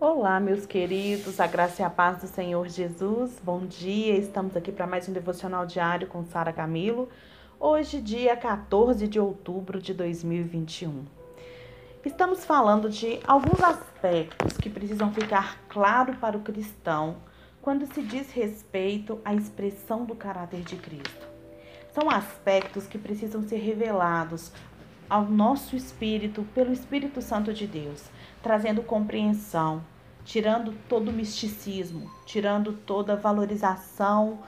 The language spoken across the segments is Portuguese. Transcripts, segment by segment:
Olá, meus queridos, a graça e a paz do Senhor Jesus. Bom dia, estamos aqui para mais um devocional diário com Sara Camilo. Hoje, dia 14 de outubro de 2021. Estamos falando de alguns aspectos que precisam ficar claro para o cristão quando se diz respeito à expressão do caráter de Cristo. São aspectos que precisam ser revelados ao nosso espírito pelo Espírito Santo de Deus, trazendo compreensão, tirando todo o misticismo, tirando toda a valorização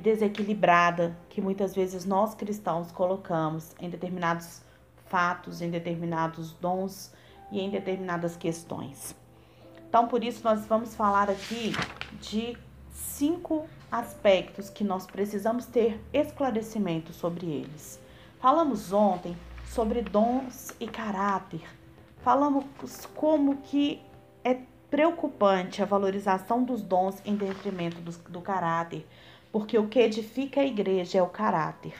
desequilibrada que muitas vezes nós cristãos colocamos em determinados fatos, em determinados dons e em determinadas questões. Então, por isso, nós vamos falar aqui de cinco aspectos que nós precisamos ter esclarecimento sobre eles. Falamos ontem sobre dons e caráter. Falamos como que é preocupante a valorização dos dons em detrimento do, do caráter, porque o que edifica a igreja é o caráter.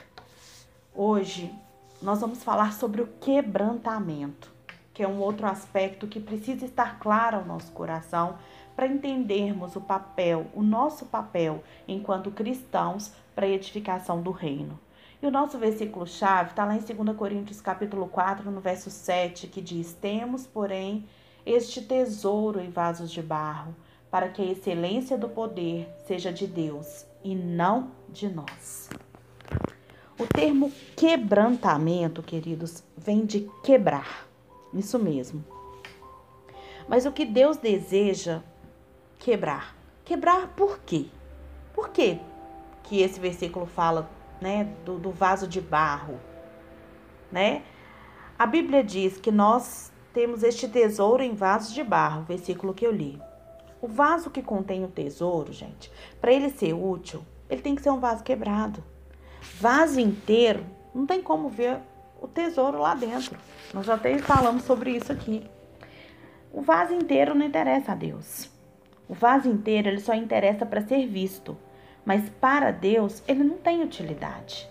Hoje nós vamos falar sobre o quebrantamento, que é um outro aspecto que precisa estar claro ao nosso coração para entendermos o papel, o nosso papel enquanto cristãos para a edificação do reino. E o nosso versículo-chave está lá em 2 Coríntios capítulo 4, no verso 7, que diz: Temos, porém, este tesouro em vasos de barro, para que a excelência do poder seja de Deus e não de nós. O termo quebrantamento, queridos, vem de quebrar. Isso mesmo. Mas o que Deus deseja quebrar? Quebrar por quê? Por quê que esse versículo fala né, do, do vaso de barro, né? A Bíblia diz que nós temos este tesouro em vasos de barro, versículo que eu li. O vaso que contém o tesouro, gente, para ele ser útil, ele tem que ser um vaso quebrado. Vaso inteiro, não tem como ver o tesouro lá dentro. Nós já até falamos sobre isso aqui. O vaso inteiro não interessa a Deus. O vaso inteiro ele só interessa para ser visto mas para Deus ele não tem utilidade.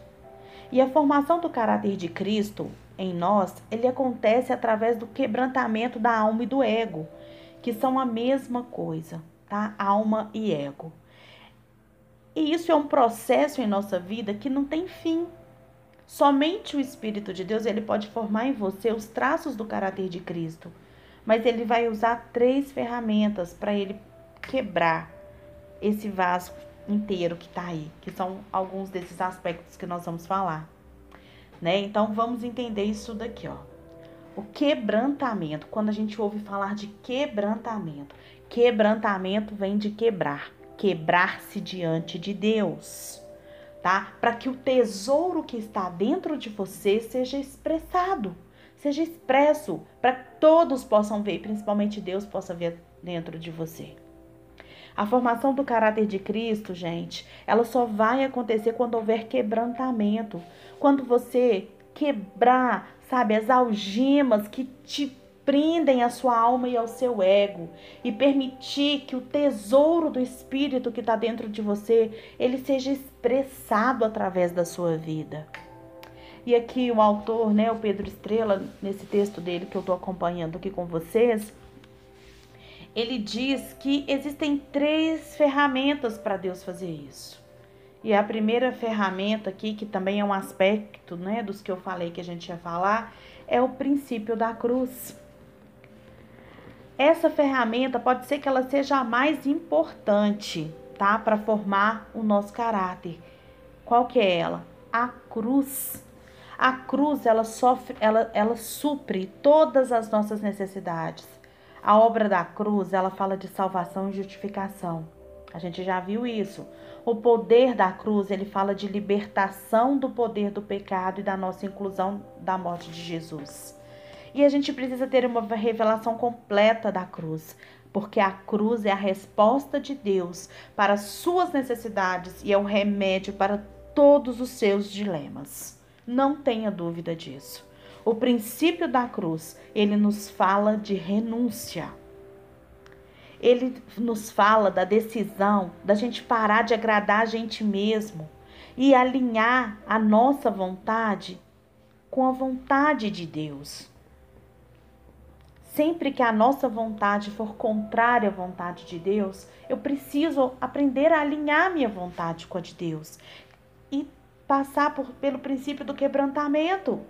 E a formação do caráter de Cristo em nós, ele acontece através do quebrantamento da alma e do ego, que são a mesma coisa, tá? Alma e ego. E isso é um processo em nossa vida que não tem fim. Somente o Espírito de Deus ele pode formar em você os traços do caráter de Cristo, mas ele vai usar três ferramentas para ele quebrar esse vaso inteiro que está aí, que são alguns desses aspectos que nós vamos falar. Né? Então vamos entender isso daqui, ó. O quebrantamento, quando a gente ouve falar de quebrantamento, quebrantamento vem de quebrar, quebrar-se diante de Deus, tá? Para que o tesouro que está dentro de você seja expressado, seja expresso, para que todos possam ver, principalmente Deus possa ver dentro de você. A formação do caráter de Cristo, gente, ela só vai acontecer quando houver quebrantamento. Quando você quebrar, sabe, as algemas que te prendem a sua alma e ao seu ego e permitir que o tesouro do espírito que está dentro de você ele seja expressado através da sua vida. E aqui o autor, né, o Pedro Estrela, nesse texto dele que eu estou acompanhando aqui com vocês, ele diz que existem três ferramentas para Deus fazer isso. E a primeira ferramenta aqui, que também é um aspecto né, dos que eu falei que a gente ia falar, é o princípio da cruz. Essa ferramenta pode ser que ela seja a mais importante, tá? Para formar o nosso caráter. Qual que é ela? A cruz. A cruz, ela sofre, ela, ela supre todas as nossas necessidades. A obra da cruz, ela fala de salvação e justificação. A gente já viu isso. O poder da cruz, ele fala de libertação do poder do pecado e da nossa inclusão da morte de Jesus. E a gente precisa ter uma revelação completa da cruz, porque a cruz é a resposta de Deus para as suas necessidades e é o remédio para todos os seus dilemas. Não tenha dúvida disso. O princípio da cruz, ele nos fala de renúncia. Ele nos fala da decisão da gente parar de agradar a gente mesmo e alinhar a nossa vontade com a vontade de Deus. Sempre que a nossa vontade for contrária à vontade de Deus, eu preciso aprender a alinhar minha vontade com a de Deus e passar por, pelo princípio do quebrantamento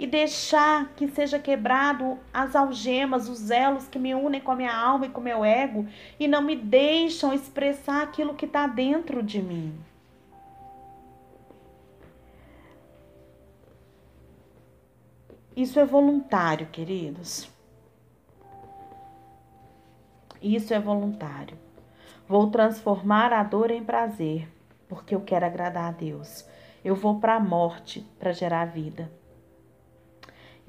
e deixar que seja quebrado as algemas, os elos que me unem com a minha alma e com o meu ego e não me deixam expressar aquilo que está dentro de mim. Isso é voluntário, queridos. Isso é voluntário. Vou transformar a dor em prazer, porque eu quero agradar a Deus. Eu vou para a morte para gerar vida.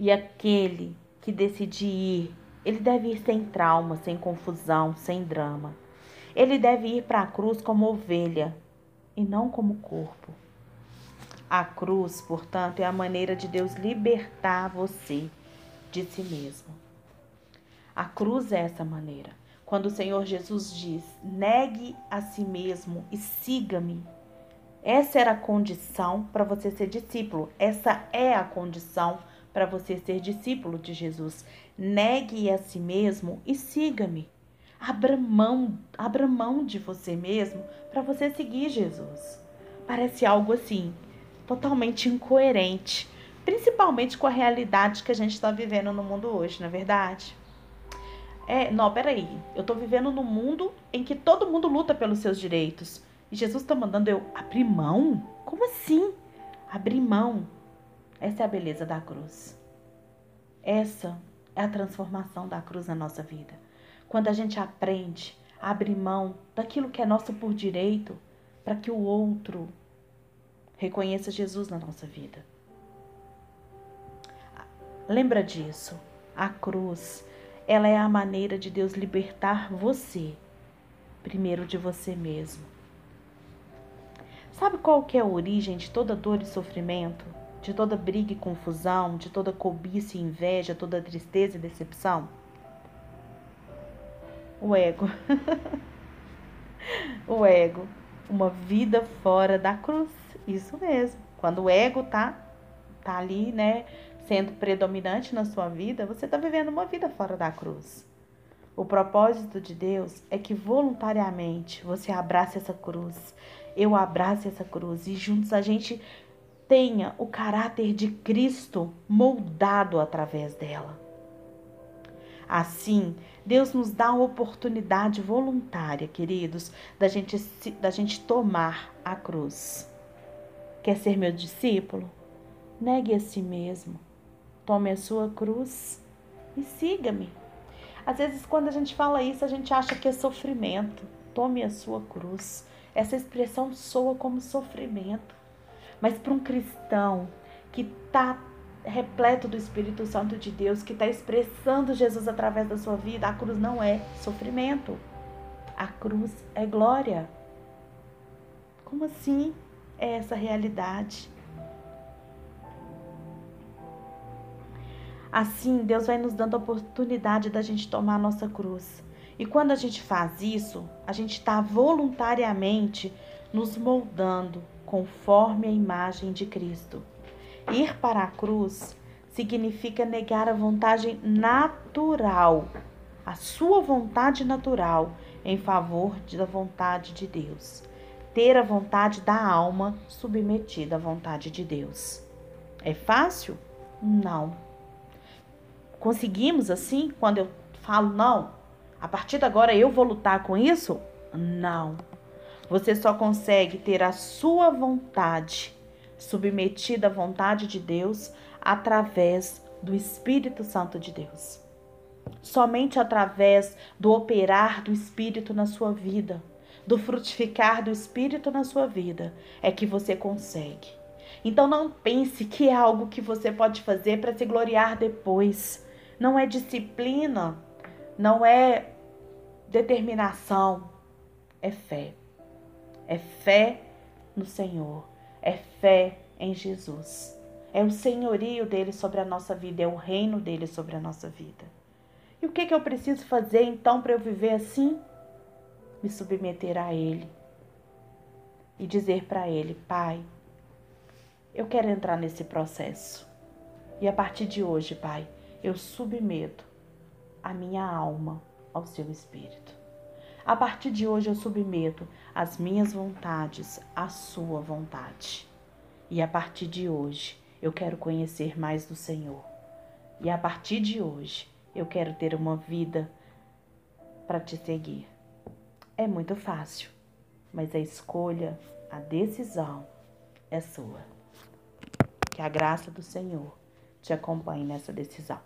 E aquele que decidir ir, ele deve ir sem trauma, sem confusão, sem drama. Ele deve ir para a cruz como ovelha e não como corpo. A cruz, portanto, é a maneira de Deus libertar você de si mesmo. A cruz é essa maneira. Quando o Senhor Jesus diz: negue a si mesmo e siga-me. Essa era a condição para você ser discípulo. Essa é a condição para você ser discípulo de Jesus. Negue a si mesmo e siga-me. Abra mão, abra mão de você mesmo para você seguir Jesus. Parece algo assim, totalmente incoerente, principalmente com a realidade que a gente está vivendo no mundo hoje, não é verdade? É, não, peraí. Eu estou vivendo num mundo em que todo mundo luta pelos seus direitos. E Jesus está mandando eu abrir mão? Como assim? Abrir mão. Essa é a beleza da cruz. Essa é a transformação da cruz na nossa vida. Quando a gente aprende a abrir mão daquilo que é nosso por direito, para que o outro reconheça Jesus na nossa vida. Lembra disso. A cruz, ela é a maneira de Deus libertar você, primeiro de você mesmo. Sabe qual que é a origem de toda dor e sofrimento? De toda briga e confusão, de toda cobiça e inveja, toda tristeza e decepção? O ego. o ego. Uma vida fora da cruz. Isso mesmo. Quando o ego tá, tá ali, né, sendo predominante na sua vida, você está vivendo uma vida fora da cruz. O propósito de Deus é que voluntariamente você abrace essa cruz, eu abrace essa cruz e juntos a gente tenha o caráter de Cristo moldado através dela. Assim, Deus nos dá a oportunidade voluntária, queridos, da gente, da gente tomar a cruz. Quer ser meu discípulo? Negue a si mesmo. Tome a sua cruz e siga-me. Às vezes, quando a gente fala isso, a gente acha que é sofrimento. Tome a sua cruz. Essa expressão soa como sofrimento. Mas para um cristão que está repleto do Espírito Santo de Deus, que está expressando Jesus através da sua vida, a cruz não é sofrimento. A cruz é glória. Como assim? é essa realidade. Assim, Deus vai nos dando a oportunidade da gente tomar a nossa cruz. E quando a gente faz isso, a gente está voluntariamente nos moldando conforme a imagem de Cristo. Ir para a cruz significa negar a vontade natural, a sua vontade natural, em favor da vontade de Deus ter a vontade da alma submetida à vontade de Deus. É fácil? Não. Conseguimos assim quando eu falo não? A partir de agora eu vou lutar com isso? Não. Você só consegue ter a sua vontade submetida à vontade de Deus através do Espírito Santo de Deus. Somente através do operar do Espírito na sua vida do frutificar do Espírito na sua vida é que você consegue. Então não pense que é algo que você pode fazer para se gloriar depois. Não é disciplina, não é determinação, é fé. É fé no Senhor, é fé em Jesus. É o senhorio dele sobre a nossa vida, é o reino dele sobre a nossa vida. E o que, que eu preciso fazer então para eu viver assim? me submeter a Ele e dizer para Ele: Pai, eu quero entrar nesse processo. E a partir de hoje, Pai, eu submeto a minha alma ao seu espírito. A partir de hoje eu submeto as minhas vontades à sua vontade. E a partir de hoje eu quero conhecer mais do Senhor. E a partir de hoje eu quero ter uma vida para te seguir. É muito fácil, mas a escolha, a decisão é sua. Que a graça do Senhor te acompanhe nessa decisão.